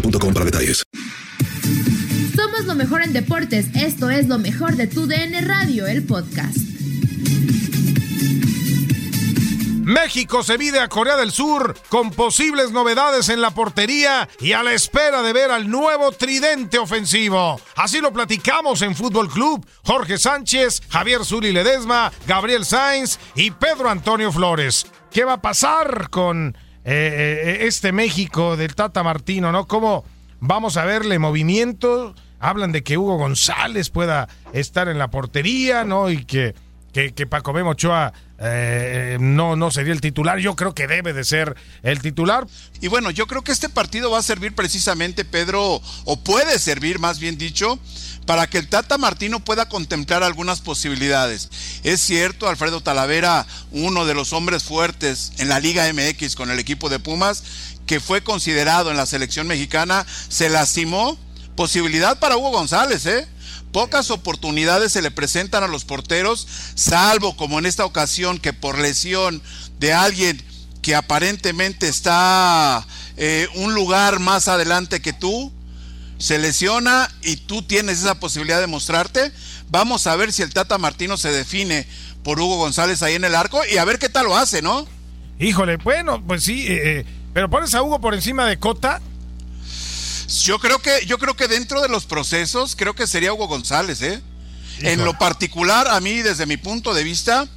boostmobile.com para detalles. Somos lo mejor en deportes. Esto es lo mejor de tu DN Radio, el podcast. México se mide a Corea del Sur con posibles novedades en la portería y a la espera de ver al nuevo tridente ofensivo. Así lo platicamos en Fútbol Club. Jorge Sánchez, Javier Zuli Ledesma, Gabriel Sainz y Pedro Antonio Flores. ¿Qué va a pasar con eh, eh, este México del Tata Martino, ¿no? ¿Cómo vamos a verle movimiento? Hablan de que Hugo González pueda estar en la portería, ¿no? Y que, que, que Paco Memo Ochoa eh, no, no sería el titular. Yo creo que debe de ser el titular. Y bueno, yo creo que este partido va a servir precisamente, Pedro, o puede servir, más bien dicho, para que el Tata Martino pueda contemplar algunas posibilidades. Es cierto, Alfredo Talavera, uno de los hombres fuertes en la Liga MX con el equipo de Pumas, que fue considerado en la selección mexicana, se lastimó. Posibilidad para Hugo González, ¿eh? Pocas oportunidades se le presentan a los porteros, salvo como en esta ocasión que por lesión de alguien que aparentemente está eh, un lugar más adelante que tú, se lesiona y tú tienes esa posibilidad de mostrarte. Vamos a ver si el Tata Martino se define por Hugo González ahí en el arco y a ver qué tal lo hace, ¿no? Híjole, bueno, pues sí, eh, eh, pero pones a Hugo por encima de Cota. Yo creo que, yo creo que dentro de los procesos, creo que sería Hugo González, ¿eh? En lo particular, a mí, desde mi punto de vista,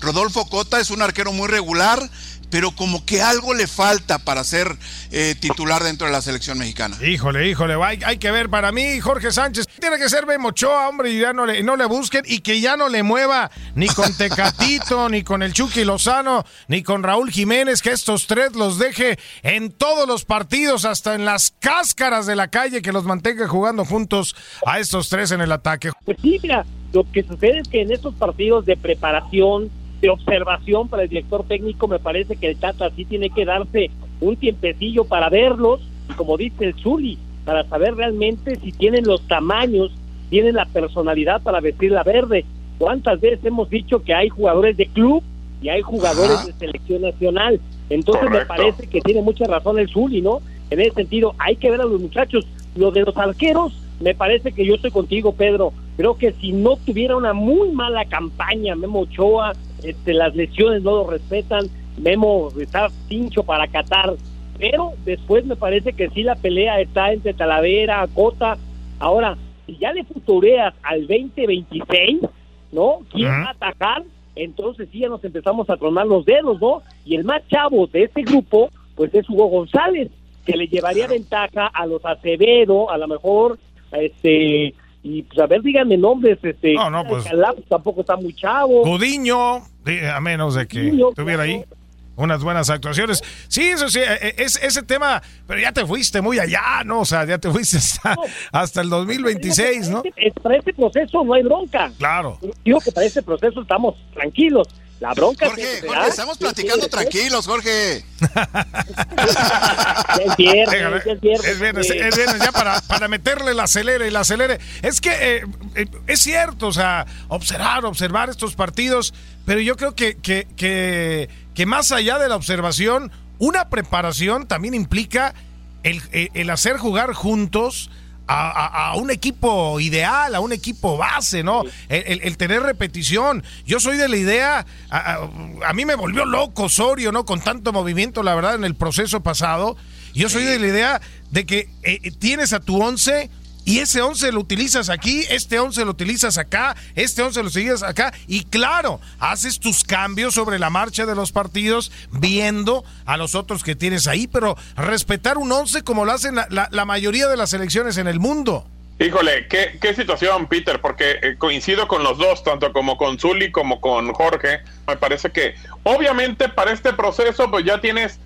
Rodolfo Cota es un arquero muy regular, pero como que algo le falta para ser eh, titular dentro de la selección mexicana. Híjole, híjole, hay, hay, que ver para mí, Jorge Sánchez. Tiene que ser Bemochoa, hombre, y ya no le, no le busquen y que ya no le mueva ni con Tecatito, ni con el Chucky Lozano, ni con Raúl Jiménez, que estos tres los deje en todos los partidos, hasta en las cáscaras de la calle, que los mantenga jugando juntos a estos tres en el ataque. Pues sí, mira, lo que sucede es que en estos partidos de preparación, de observación para el director técnico, me parece que el Tata sí tiene que darse un tiempecillo para verlos, como dice el Zuli, para saber realmente si tienen los tamaños, tienen la personalidad para vestir la verde. ¿Cuántas veces hemos dicho que hay jugadores de club y hay jugadores Ajá. de selección nacional? Entonces Correcto. me parece que tiene mucha razón el Zuli, ¿no? En ese sentido, hay que ver a los muchachos. Lo de los arqueros, me parece que yo estoy contigo, Pedro. Creo que si no tuviera una muy mala campaña, Memo Ochoa, este, las lesiones no lo respetan, Memo está pincho para Qatar, pero después me parece que sí la pelea está entre Talavera, Cota. Ahora, si ya le futureas al 2026, ¿no? ¿Quién va a atacar? Entonces sí ya nos empezamos a tronar los dedos, ¿no? Y el más chavo de este grupo, pues es Hugo González, que le llevaría ventaja a los Acevedo, a lo mejor, este, y pues a ver, díganme nombres, este, No, no, pues- pues, tampoco está muy chavo. Gudiño, a menos de que Gudiño, tuviera ahí unas buenas actuaciones. Sí, eso sí, eh, es, ese tema, pero ya te fuiste muy allá, ¿no? O sea, ya te fuiste hasta, hasta el 2026, ¿no? Es- Para este proceso no hay bronca. Claro. Digo que para este proceso estamos tranquilos. La bronca Jorge, Jorge, estamos platicando tranquilos, Jorge. Es ya es viernes, es viernes, es viernes ya para, para meterle el acelere, el acelere. Es que eh, eh, es cierto, o sea, observar, observar estos partidos, pero yo creo que, que, que, que más allá de la observación, una preparación también implica el, el- el hacer jugar juntos. A, a- a un equipo ideal, a un equipo base, ¿no? El, el- el tener repetición. Yo soy de la idea, a, a- mí me volvió loco Osorio, ¿no? Con tanto movimiento, la verdad, en el proceso pasado. Yo soy de la idea de que eh, tienes a tu 11 y ese 11 lo utilizas aquí, este 11 lo utilizas acá, este 11 lo utilizas acá y claro, haces tus cambios sobre la marcha de los partidos viendo a los otros que tienes ahí, pero respetar un 11 como lo hacen la, la- la mayoría de las selecciones en el mundo. Híjole, qué, qué situación, Peter, porque eh, coincido con los dos, tanto como con Zully como con Jorge. Me parece que, obviamente, para este proceso, pues ya tienes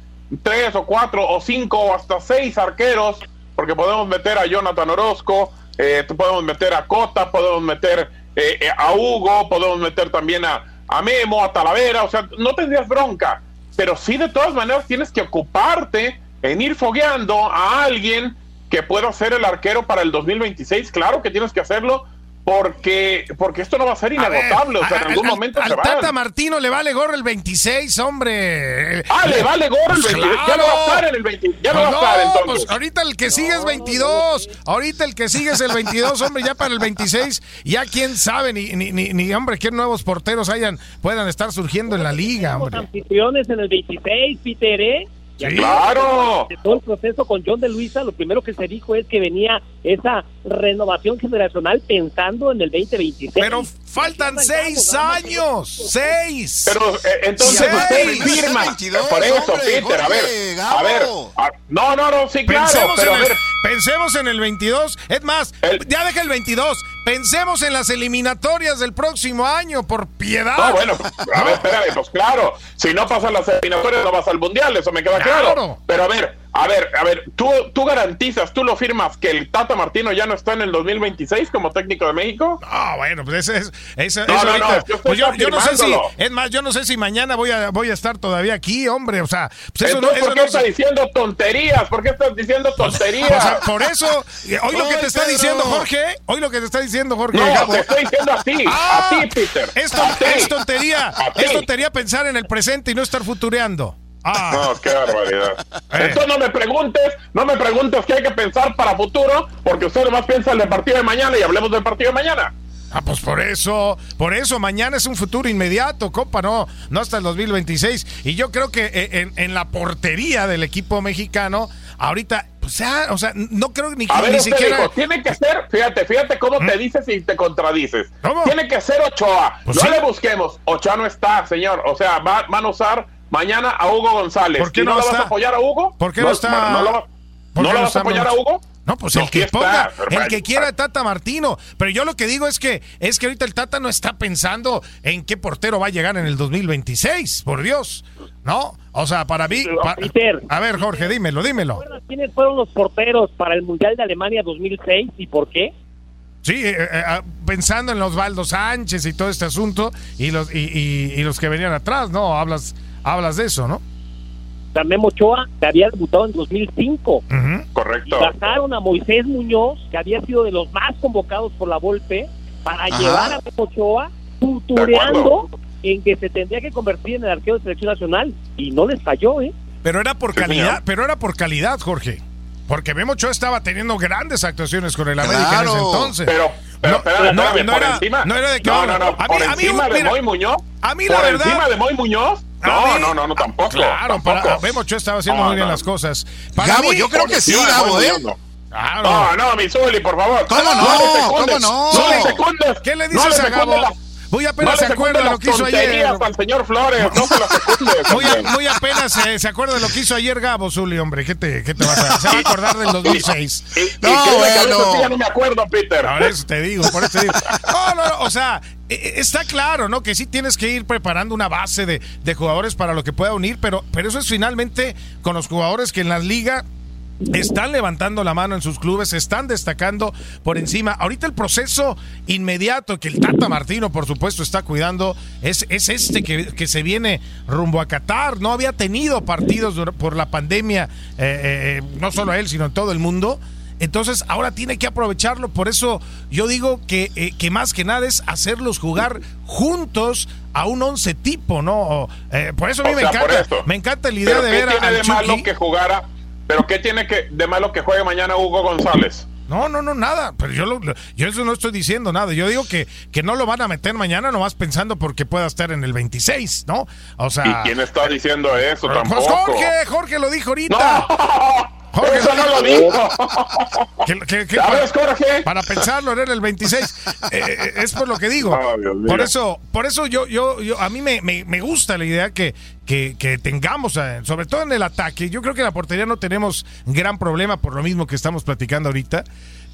tres o cuatro o cinco o hasta seis arqueros, porque podemos meter a Jonathan Orozco, eh, podemos meter a Cota, podemos meter eh, eh, a Hugo, podemos meter también a, a Memo, a Talavera, o sea, no tendrías bronca, pero sí de todas maneras tienes que ocuparte en ir fogueando a alguien que pueda ser el arquero para el 2026, claro que tienes que hacerlo porque porque esto no va a ser A ver, inagotable, o sea, en al- algún al- momento al se va. Tata Martino le vale gorro el 26, hombre. Ah, le vale gorro el Pues 26, ya no va a claro. estar en el 20, ya no Pues va a estar entonces. pues ahorita el que sigue es 22. Ahorita el que sigue es el 22, hombre, ya para el 26. Ya quién sabe, ni, ni, ni, ni, hombre, qué nuevos porteros hayan, puedan estar surgiendo en la liga, hombre. anfitriones en el 26, Peter, ¿eh? Claro. De todo el proceso con John de Luisa, lo primero que se dijo es que venía esa renovación generacional pensando en el 2026. Pero faltan seis años. Seis. Pero eh, entonces Seis. usted firma. 22, por eso, hombre, Peter, a ver, a ver. A- no, no, no, sí, claro, Pensemos, pero en a el, pensemos en el 22. Es más, El- ya deja el 22. Pensemos en las eliminatorias del próximo año, por piedad. No, bueno, a ver, espérame, pues claro, si no pasan las eliminatorias no vas al mundial, eso me queda claro. Claro. Pero a ver, a ver, a ver, tú, tú garantizas, tú lo firmas que el Tata Martino ya no está en el 2026 como técnico de México. Ah, bueno, pues ese es. ese- No, eso no, ahorita- no, yo estoy pues yo, yo no sé si. Es más, yo no sé si mañana voy a, voy a estar todavía aquí, hombre. O sea, pues eso Entonces, no. ¿por qué estás diciendo tonterías? ¿Por qué estás diciendo tonterías? o sea, por eso, hoy lo que te está diciendo Jorge, hoy lo que te está diciendo Jorge. no, Gabo, te estoy diciendo a ti, Ah, a ti, Peter. es, ton- a ti. es tontería, A ti. es tontería pensar en el presente y no estar futureando. Ah, No, qué barbaridad. Eh. Entonces no me preguntes, no me preguntes qué hay que pensar para futuro, porque usted nomás piensa en el partido de mañana y hablemos del partido de mañana. Ah, pues por eso, por eso mañana es un futuro inmediato, compa, no, no hasta el 2026. Y yo creo que eh, en, en la portería del equipo mexicano, ahorita, pues ya, o sea, no creo ni, A ver, ni usted siquiera. dijo, tiene que ser, fíjate, fíjate cómo te dices y te contradices. ¿Cómo? Tiene que ser Ochoa. Pues no sí. le busquemos. Ochoa no está, señor. O sea, va- van a usar mañana a Hugo González. ¿Por qué ¿Y no, no lo vas está? a apoyar a Hugo? ¿Por qué no está? ¿No, lo, va- ¿Por ¿no qué lo no vas está a apoyar a? Hugo? No, pues No, el que está, ponga, pero- el que quiera Tata Martino. Pero yo lo que digo es que es que ahorita el Tata no está pensando en qué portero va a llegar en el 2026, por Dios. ¿No? O sea, para mí. Pero, pa- Peter. a ver, Jorge, dímelo, dímelo. ¿Recuerdas quiénes fueron los porteros para el Mundial de Alemania 2006 y por qué? Sí, eh, eh, ah, pensando en Osvaldo Sánchez y todo este asunto y los y, y- y los que venían atrás, ¿no? Hablas hablas de eso, ¿no? Memo Ochoa, que había debutado en 2005. Ujú. Correcto. Bajaron a Moisés Muñoz, que había sido de los más convocados por la Volpe, para Ajá. llevar a Memo Ochoa, futureando en que se tendría que convertir en el arquero de selección nacional. Y no les falló, ¿eh? Pero era por Sí, calidad, señor. pero era por calidad, Jorge. Porque Memo Ochoa estaba teniendo grandes actuaciones con el América en ese entonces. Pero, pero No, espérame, no, espérame, no por era- encima. no era de que no, no, no, a por mí- a mí, encima de Moy Muñoz. a mí la por verdad- encima de Moy Muñoz. No, no, no, no, tampoco. Claro, tampoco. para, Memo Ochoa estaba haciendo No, muy bien no. las cosas. Para Gabo, mí- yo creo que sí, Gabo, ¿eh? No. Claro. No, no, mi Zuli, por favor. ¿Cómo no? ¿Cómo no? No. ¿Qué le No dices a Gabo? la- Muy apenas No se acuerda de lo que hizo ayer. señor Flores, no se las secunde. Muy, a- también. muy apenas se, se acuerda de lo que hizo ayer Gabo Zuli, hombre. ¿Qué te, qué te vas a Se va a acordar del 2006. Y- y que a veces sí ya no me acuerdo, Peter. Por eso te digo, por eso te digo. No, no, no, o sea, eh, eh, está claro, ¿no? Que sí tienes que ir preparando una base de, de jugadores para lo que pueda unir, pero, pero eso es finalmente con los jugadores que en la liga están levantando la mano en sus clubes, están destacando por encima. Ahorita el proceso inmediato que el Tata Martino, por supuesto, está cuidando es, es este que, que se viene rumbo a Qatar. No había tenido partidos por la pandemia, eh, eh, no solo él, sino en todo el mundo. Entonces ahora tiene que aprovecharlo. Por eso yo digo que, eh, que más que nada es hacerlos jugar juntos a un once tipo, ¿no? Eh, por eso a mí O me sea, encanta, me encanta la idea ¿Pero de ver a- tiene al de malo que jugara? ¿Pero qué tiene que, de malo que juegue mañana Hugo González? No, no, no, nada. Pero yo, lo- yo eso no estoy diciendo nada. Yo digo que, que no lo van a meter mañana nomás pensando porque pueda estar en el 26, ¿no? O sea... ¿Y quién está diciendo eso Pues tampoco? Jorge, Jorge lo dijo ahorita. Jorge Eso no lo dijo. Que ¿Sabes, para, Jorge? para pensarlo era el 26. Eh, eh, es por lo que digo. Oh, mío. por eso, por eso yo, yo, yo, a mí me, me, me gusta la idea que, que, que tengamos, eh, sobre todo en el ataque. Yo creo que en la portería no tenemos gran problema por lo mismo que estamos platicando ahorita.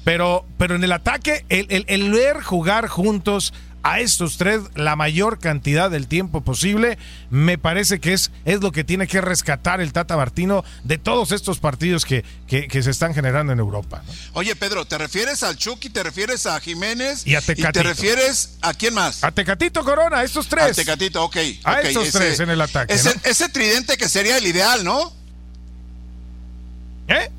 Pero, pero en el ataque, el, el, el ver jugar juntos a estos tres la mayor cantidad del tiempo posible, me parece que es, es lo que tiene que rescatar el Tata Martino de todos estos partidos que, que, que se están generando en Europa. ¿no? Oye, Pedro, ¿te refieres al Chucky, te refieres a Jiménez Y a te Tecatito. refieres a quién más? A Tecatito Corona, estos A tres. Tecatito, ok. A estos tres en el ataque, Ese, ¿no? ese tridente que sería el ideal, ¿no? ¿Eh?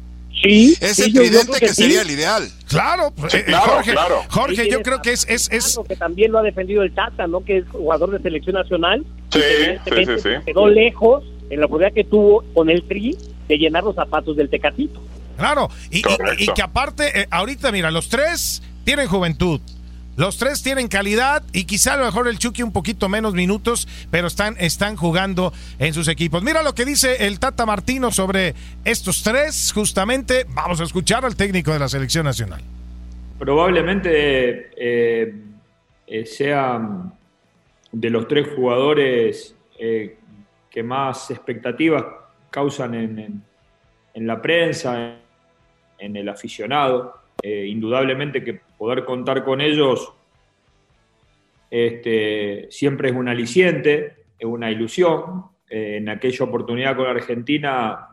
Sí. Ese sí, tridente que, que sí. sería el ideal. Claro, Sí, eh, claro, Jorge, claro. Jorge, yo creo que es, es, es que también lo ha defendido el Tata, ¿no? Que es jugador de selección nacional. Sí, Y sí, sí, sí. Quedó lejos en la oportunidad que tuvo con el Tri de llenar los zapatos del Tecatito. claro. Y, y- Correcto. y que aparte, eh, ahorita, mira, los tres tienen juventud. Los tres tienen calidad y quizá a lo mejor el Chucky un poquito menos minutos, pero están, están jugando en sus equipos. Mira lo que dice el Tata Martino sobre estos tres, justamente. Vamos a escuchar al técnico de la selección nacional. probablemente eh, eh, sea de los tres jugadores eh, que más expectativas causan en, en- en la prensa, en el aficionado. Eh, indudablemente que poder contar con ellos este, siempre es un aliciente, es una ilusión. Eh, en aquella oportunidad con Argentina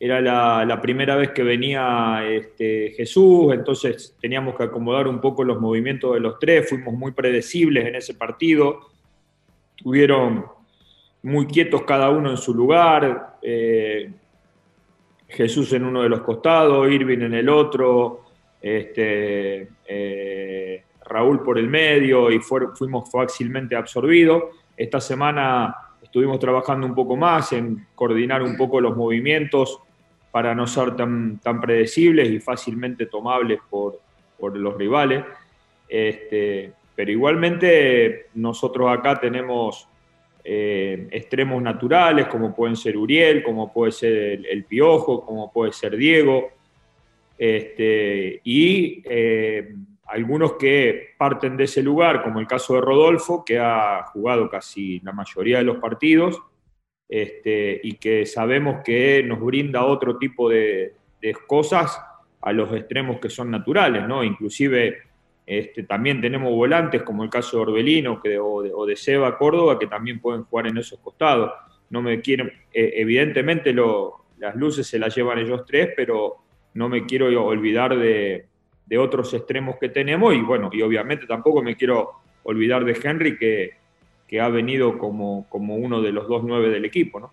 era la, primera vez que venía este, Jesús, entonces teníamos que acomodar un poco los movimientos de los tres, fuimos muy predecibles en ese partido, tuvieron muy quietos cada uno en su lugar, eh, Jesús en uno de los costados, Irving en el otro, este, eh, Raúl por el medio y fuimos fácilmente absorbidos. Esta semana estuvimos trabajando un poco más en coordinar un poco los movimientos para no ser tan, predecibles y fácilmente tomables por, por los rivales. Este, pero igualmente nosotros acá tenemos eh, extremos naturales, como pueden ser Uriel, como puede ser el, Piojo, como puede ser Diego, este, y eh, algunos que parten de ese lugar, como el caso de Rodolfo, que ha jugado casi la mayoría de los partidos, este, y que sabemos que nos brinda otro tipo de, de cosas a los extremos que son naturales, ¿no? Inclusive este, también tenemos volantes como el caso de Orbelino que, o, de, o de Seba Córdoba que también pueden jugar en esos costados. No me quieren, evidentemente lo, las luces se las llevan ellos tres, pero no me quiero olvidar de, de otros extremos que tenemos y bueno, y obviamente tampoco me quiero olvidar de Henry que, que ha venido como, como uno de los dos nueve del equipo, ¿no?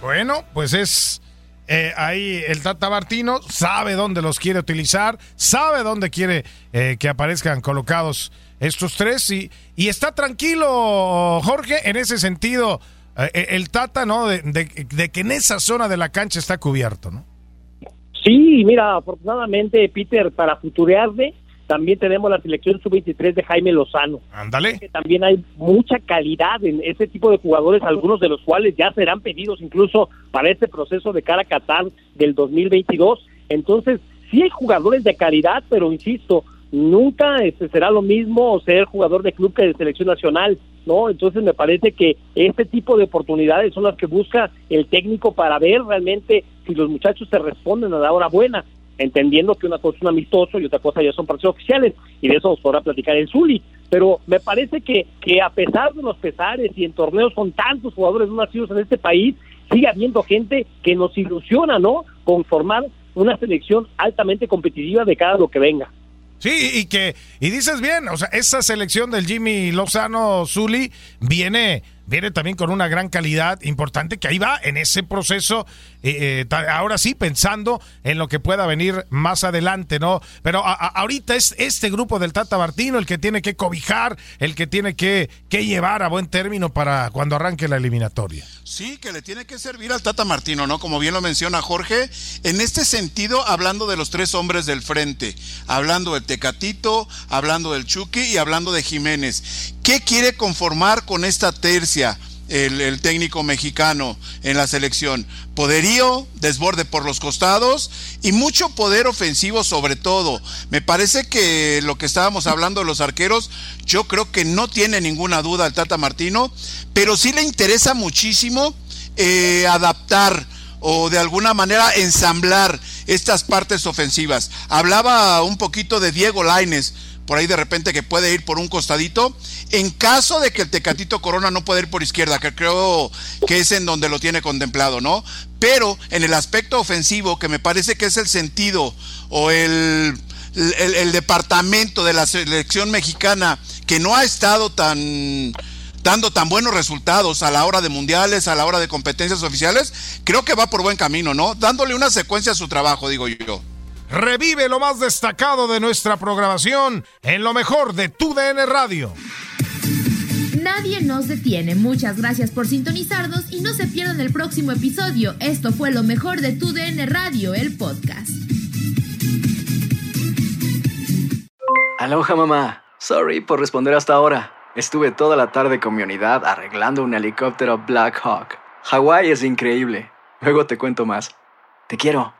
Bueno, pues es eh, ahí el Tata Martino sabe dónde los quiere utilizar, sabe dónde quiere eh, que aparezcan colocados estos tres y, y está tranquilo, Jorge, en ese sentido, eh, el Tata, ¿no? De, de, que en esa zona de la cancha está cubierto, ¿no? Sí, mira, afortunadamente, Peter, para futurearle, también tenemos la selección sub-23 de Jaime Lozano. Ándale. también hay mucha calidad en ese tipo de jugadores, algunos de los cuales ya serán pedidos incluso para este proceso de cara a Qatar del 2022. Entonces, sí hay jugadores de calidad, pero insisto, nunca este, será lo mismo ser jugador de club que de selección nacional, ¿no? Entonces me parece que este tipo de oportunidades son las que busca el técnico para ver realmente si los muchachos se responden a la hora buena, entendiendo que una cosa es un amistoso y otra cosa ya son partidos oficiales, y de eso nos podrá platicar el Zuli. Pero me parece que, que a pesar de los pesares y en torneos con tantos jugadores no nacidos en este país, sigue habiendo gente que nos ilusiona, ¿no? Con formar una selección altamente competitiva de cada lo que venga. Sí, y que, y dices bien, o sea, esa selección del Jimmy Lozano Zuli viene viene también con una gran calidad importante que ahí va en ese proceso, eh, ahora sí pensando en lo que pueda venir más adelante, ¿no? Pero ahorita es este grupo del Tata Martino el que tiene que cobijar, el que tiene que, que llevar a buen término para cuando arranque la eliminatoria. Sí, que le tiene que servir al Tata Martino, ¿no? Como bien lo menciona Jorge, en este sentido, hablando de los tres hombres del frente, hablando del Tecatito, hablando del Chucky y hablando de Jiménez. ¿Qué quiere conformar con esta tercia? El, técnico mexicano en la selección. Poderío, desborde por los costados y mucho poder ofensivo sobre todo. Me parece que lo que estábamos hablando de los arqueros, yo creo que no tiene ninguna duda el Tata Martino, pero sí le interesa muchísimo eh, adaptar o de alguna manera ensamblar estas partes ofensivas. Hablaba un poquito de Diego Laines por ahí de repente que puede ir por un costadito. En caso de que el Tecatito Corona no pueda ir por izquierda, que creo que es en donde lo tiene contemplado, ¿no? Pero en el aspecto ofensivo, que me parece que es el sentido o el, el, departamento de la selección mexicana que no ha estado tan dando tan buenos resultados a la hora de mundiales, a la hora de competencias oficiales, creo que va por buen camino, ¿no? Dándole una secuencia a su trabajo, digo yo. Revive lo más destacado de nuestra programación en lo mejor de tu DN Radio. Nadie nos detiene. Muchas gracias por sintonizarnos y no se pierdan el próximo episodio. Esto fue lo mejor de tu DN Radio, el podcast. Aloha mamá. Sorry por responder hasta ahora. Estuve toda la tarde con mi unidad arreglando un helicóptero Black Hawk. Hawái es increíble. Luego te cuento más. Te quiero.